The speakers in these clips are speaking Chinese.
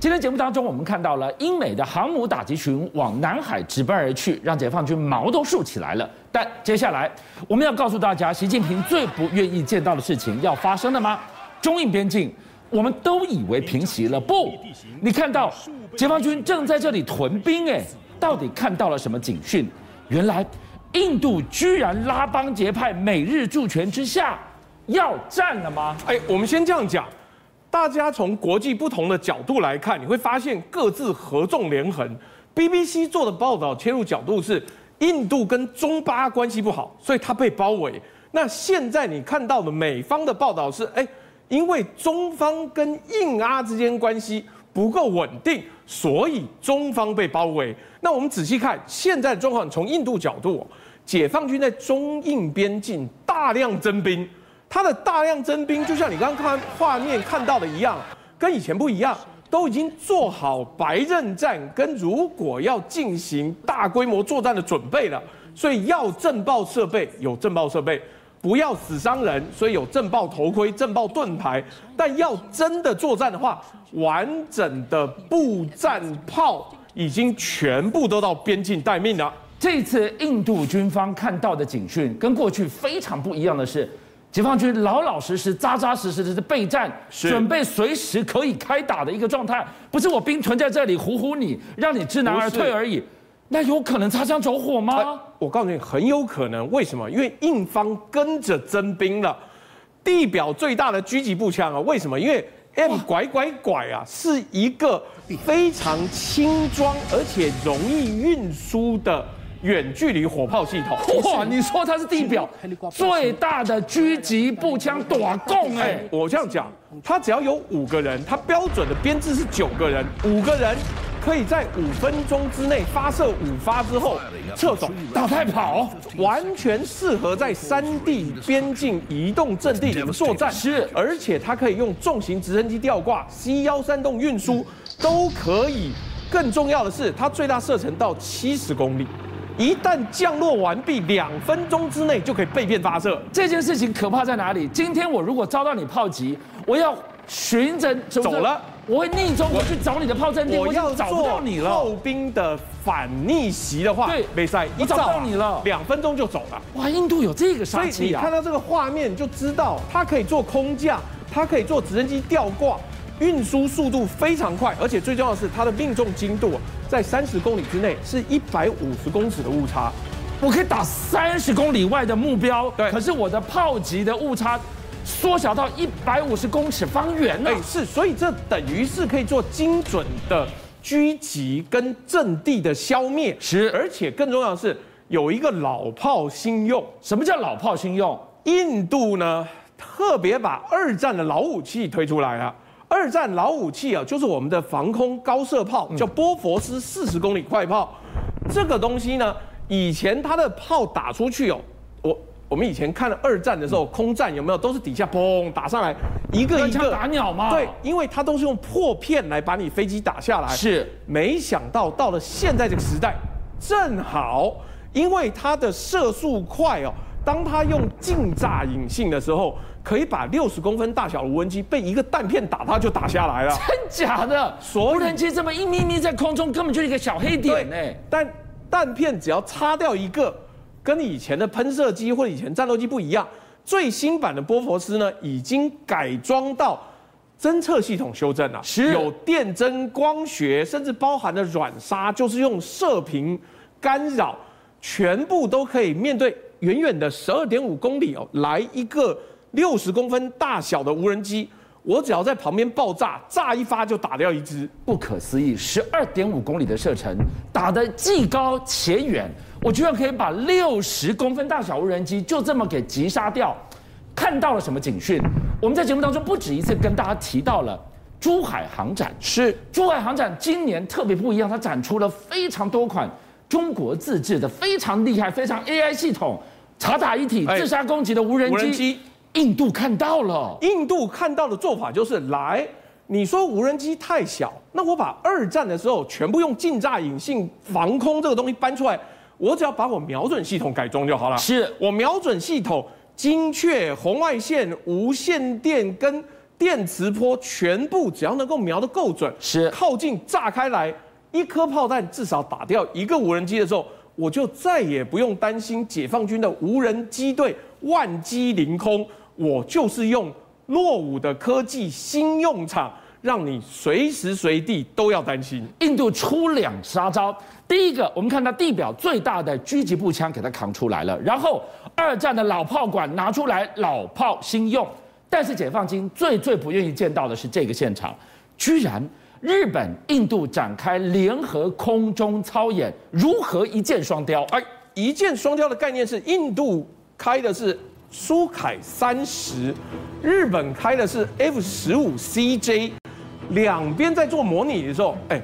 今天节目当中，我们看到了英美的航母打击群往南海直奔而去，让解放军毛都竖起来了。但接下来，我们要告诉大家，习近平最不愿意见到的事情要发生了吗？中印边境，我们都以为平息了，不，你看到解放军正在这里屯兵，哎，到底看到了什么警讯？原来，印度居然拉帮结派，美日助拳之下，要战了吗？哎，我们先这样讲。大家从国际不同的角度来看，你会发现各自合纵连横。BBC 做的报道切入角度是印度跟中巴关系不好，所以它被包围。那现在你看到的美方的报道是，哎，因为中方跟印阿之间关系不够稳定，所以中方被包围。那我们仔细看现在的状况，从印度角度，解放军在中印边境大量增兵。他的大量征兵，就像你刚刚看画面看到的一样，跟以前不一样，都已经做好白刃战跟如果要进行大规模作战的准备了。所以要震爆设备有震爆设备，不要死伤人，所以有震爆头盔、震爆盾牌。但要真的作战的话，完整的步战炮已经全部都到边境待命了。这次印度军方看到的警讯跟过去非常不一样的是。解放军老老实实、扎扎实实的是备战，准备随时可以开打的一个状态，不是我兵屯在这里唬唬你，让你知难而退而已。那有可能擦枪走火吗？我告诉你，很有可能。为什么？因为印方跟着征兵了，地表最大的狙击步枪啊！为什么？因为 M 拐拐拐啊，是一个非常轻装而且容易运输的。远距离火炮系统，哇！你说它是地表最大的狙击步枪，短供哎！我这样讲，它只要有五个人，它标准的编制是九个人，五个人可以在五分钟之内发射五发之后撤走，打太跑，完全适合在山地边境移动阵地里面作战。是，而且它可以用重型直升机吊挂，C 幺三洞运输都可以。更重要的是，它最大射程到七十公里。一旦降落完毕，两分钟之内就可以备变发射。这件事情可怕在哪里？今天我如果遭到你炮击，我要寻着走了，我会逆中，我去找你的炮阵地，我要找不到你了。炮兵的反逆袭的话，对，没赛，我找不到你了，两分钟就走了。哇，印度有这个杀气啊！所以你看到这个画面就知道，它可以做空降，它可以做直升机吊挂。运输速度非常快，而且最重要的是它的命中精度在三十公里之内是一百五十公尺的误差，我可以打三十公里外的目标。对，可是我的炮击的误差缩小到一百五十公尺方圆了。哎，是，所以这等于是可以做精准的狙击跟阵地的消灭。是，而且更重要的是有一个老炮新用。什么叫老炮新用？印度呢特别把二战的老武器推出来了。二战老武器啊，就是我们的防空高射炮，叫波佛斯四十公里快炮。这个东西呢，以前它的炮打出去哦，我我们以前看了二战的时候，空战有没有都是底下砰打上来，一个一个打鸟吗？对，因为它都是用破片来把你飞机打下来。是，没想到到了现在这个时代，正好因为它的射速快哦，当它用近炸引信的时候。可以把六十公分大小的无人机被一个弹片打，它就打下来了。真假的？所无人机这么一咪咪在空中，根本就是一个小黑点呢。但弹片只要擦掉一个，跟以前的喷射机或者以前战斗机不一样。最新版的波佛斯呢，已经改装到侦测系统修正了，是有电侦、光学，甚至包含了软杀，就是用射频干扰，全部都可以面对远远的十二点五公里哦，来一个。六十公分大小的无人机，我只要在旁边爆炸，炸一发就打掉一只，不可思议！十二点五公里的射程，打得既高且远，我居然可以把六十公分大小无人机就这么给击杀掉。看到了什么警讯？我们在节目当中不止一次跟大家提到了珠海航展，是珠海航展今年特别不一样，它展出了非常多款中国自制的非常厉害、非常 AI 系统、察打一体、自杀攻击的无人机。印度看到了，印度看到的做法就是来，你说无人机太小，那我把二战的时候全部用近炸引信防空这个东西搬出来，我只要把我瞄准系统改装就好了。是。我瞄准系统精确、红外线、无线电跟电磁波全部只要能够瞄得够准，是。靠近炸开来，一颗炮弹至少打掉一个无人机的时候，我就再也不用担心解放军的无人机队万机凌空，我就是用落伍的科技新用场，让你随时随地都要担心。印度出两杀招，第一个，我们看到地表最大的狙击步枪给它扛出来了，然后二战的老炮管拿出来，老炮新用。但是解放军最最不愿意见到的是这个现场，居然日本、印度展开联合空中操演，如何一箭双雕？哎，一箭双雕的概念是印度开的是苏凯三十，日本开的是 F 十五 CJ，两边在做模拟的时候，哎，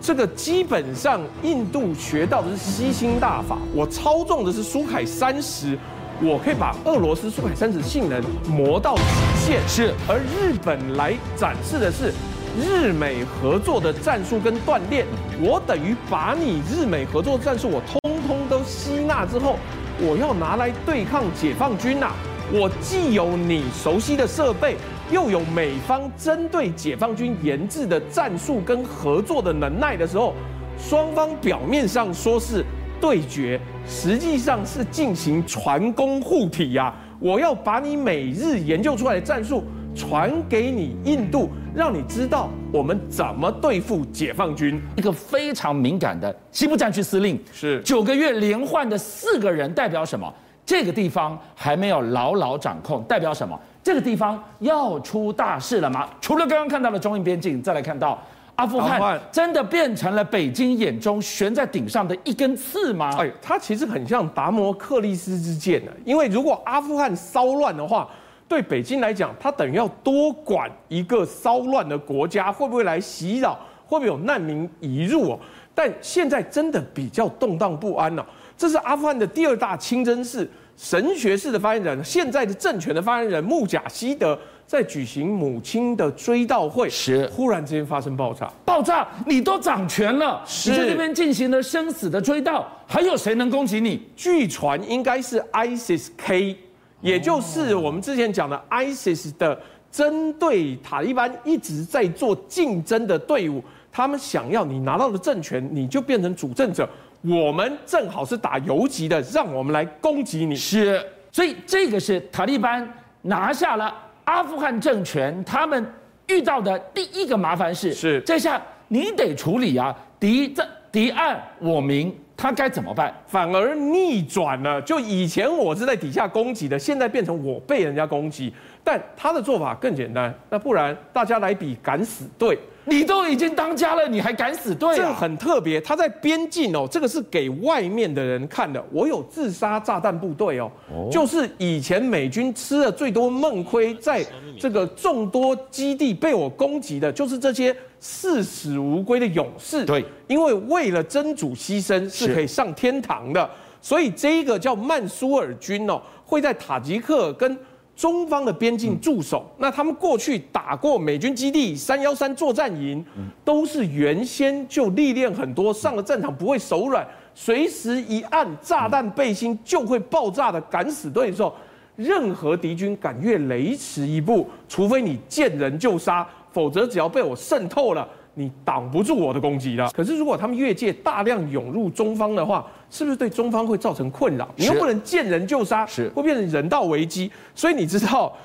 这个基本上印度学到的是吸星大法，我操纵的是苏凯三十。我可以把俄罗斯苏凯三十性能磨到极限，是。而日本来展示的是日美合作的战术跟锻炼，我等于把你日美合作战术我通通都吸纳之后，我要拿来对抗解放军呐。我既有你熟悉的设备，又有美方针对解放军研制的战术跟合作的能耐的时候，双方表面上说是。对决实际上是进行传功护体呀！我要把你每日研究出来的战术传给你印度，让你知道我们怎么对付解放军。一个非常敏感的西部战区司令是九个月连换的四个人，代表什么？这个地方还没有牢牢掌控，代表什么？这个地方要出大事了吗？除了刚刚看到的中印边境，再来看到。阿富汗真的变成了北京眼中悬在顶上的一根刺吗？哎，它其实很像达摩克利斯之剑的，因为如果阿富汗骚乱的话，对北京来讲，它等于要多管一个骚乱的国家会不会来袭扰，会不会有难民移入哦？但现在真的比较动荡不安了。这是阿富汗的第二大清真寺神学式的发言人，现在的政权的发言人穆贾希德。在举行母亲的追悼会时，忽然之间发生爆炸。爆炸，你都掌权了，是你在这边进行了生死的追悼，还有谁能攻击你？据传应该是 ISIS-K，也就是我们之前讲的 ISIS 的针对塔利班一直在做竞争的队伍。他们想要你拿到了政权，你就变成主政者。我们正好是打游击的，让我们来攻击你。是，所以这个是塔利班拿下了。阿富汗政权他们遇到的第一个麻烦事，是这下你得处理啊，敌这敌暗我明，他该怎么办？反而逆转了，就以前我是在底下攻击的，现在变成我被人家攻击，但他的做法更简单，那不然大家来比敢死队。你都已经当家了，你还敢死队啊？这很特别，他在边境哦，这个是给外面的人看的。我有自杀炸弹部队哦，就是以前美军吃了最多梦亏，在这个众多基地被我攻击的，就是这些视死如归的勇士。对，因为为了真主牺牲是可以上天堂的，所以这一个叫曼苏尔军哦，会在塔吉克跟。中方的边境驻守，那他们过去打过美军基地三幺三作战营，都是原先就历练很多，上了战场不会手软，随时一按炸弹背心就会爆炸的敢死队的时候，任何敌军敢越雷池一步，除非你见人就杀，否则只要被我渗透了。你挡不住我的攻击了。可是如果他们越界大量涌入中方的话，是不是对中方会造成困扰？你又不能见人就杀，是会变成人道危机。所以你知道，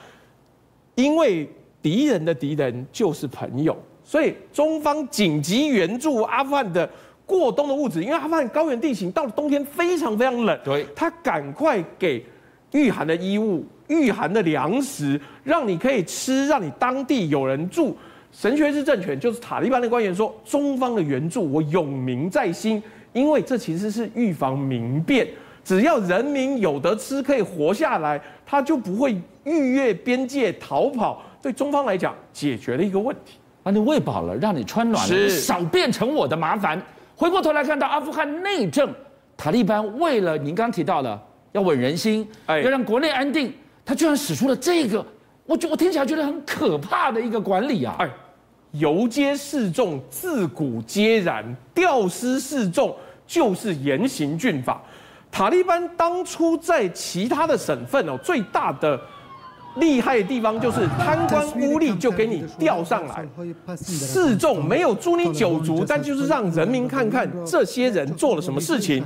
因为敌人的敌人就是朋友，所以中方紧急援助阿富汗的过冬的物资，因为阿富汗高原地形到了冬天非常非常冷，对，他赶快给御寒的衣物、御寒的粮食，让你可以吃，让你当地有人住。神学士政权就是塔利班的官员说，中方的援助我永铭在心，因为这其实是预防民变，只要人民有得吃，可以活下来，他就不会逾越边界逃跑。对中方来讲，解决了一个问题，把你喂饱了，让你穿暖了，少变成我的麻烦。回过头来看到阿富汗内政，塔利班为了您刚提到的要稳人心，要让国内安定，他居然使出了这个，我觉我听起来觉得很可怕的一个管理啊，游街示众，自古皆然；吊丝示众，就是严刑峻法。塔利班当初在其他的省份哦，最大的厉害的地方就是贪官污吏就给你调上来，示众没有诛你九族，但就是让人民看看这些人做了什么事情。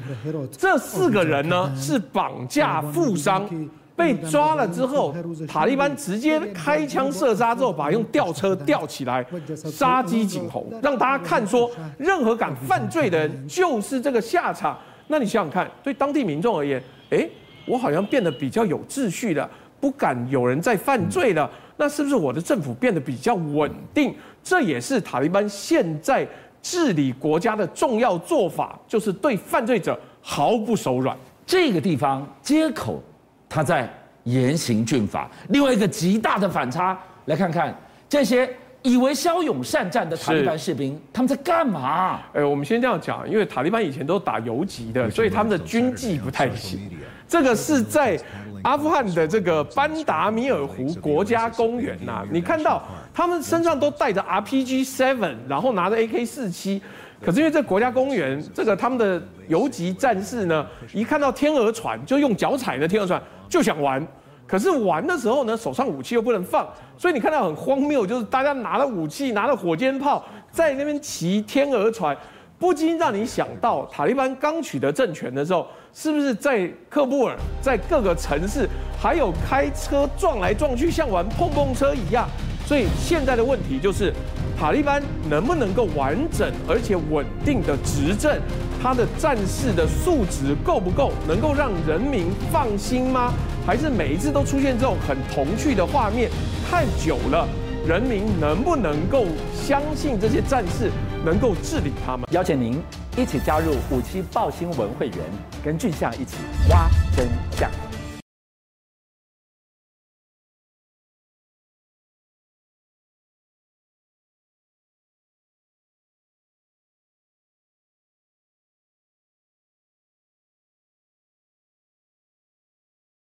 这四个人呢是绑架富商，被抓了之后，塔利班直接开枪射杀之后，把用吊车吊起来，杀鸡儆猴，让大家看说，任何敢犯罪的人就是这个下场。那你想想看，对当地民众而言，诶，我好像变得比较有秩序了。不敢有人再犯罪了，那是不是我的政府变得比较稳定？这也是塔利班现在治理国家的重要做法，就是对犯罪者毫不手软。这个地方街口，他在严刑峻法。另外一个极大的反差，来看看这些以为骁勇善战的塔利班士兵，他们在干嘛？哎，我们先这样讲，因为塔利班以前都打游击的，所以他们的军纪不太行。这个是在。阿富汗的这个班达米尔湖国家公园呐，你看到他们身上都带着 RPG Seven，然后拿着 AK 四七可是因为这国家公园，这个他们的游击战士呢，一看到天鹅船就用脚踩的天鹅船就想玩，可是玩的时候呢，手上武器又不能放，所以你看到很荒谬，就是大家拿了武器，拿了火箭炮，在那边骑天鹅船。不禁让你想到，塔利班刚取得政权的时候，是不是在喀布尔，在各个城市，还有开车撞来撞去，像玩碰碰车一样？所以现在的问题就是，塔利班能不能够完整而且稳定的执政？他的战士的素质够不够，能够让人民放心吗？还是每一次都出现这种很童趣的画面？太久了，人民能不能够相信这些战士？能够治理他们，邀请您一起加入五七报新闻会员，跟俊相一起挖真相。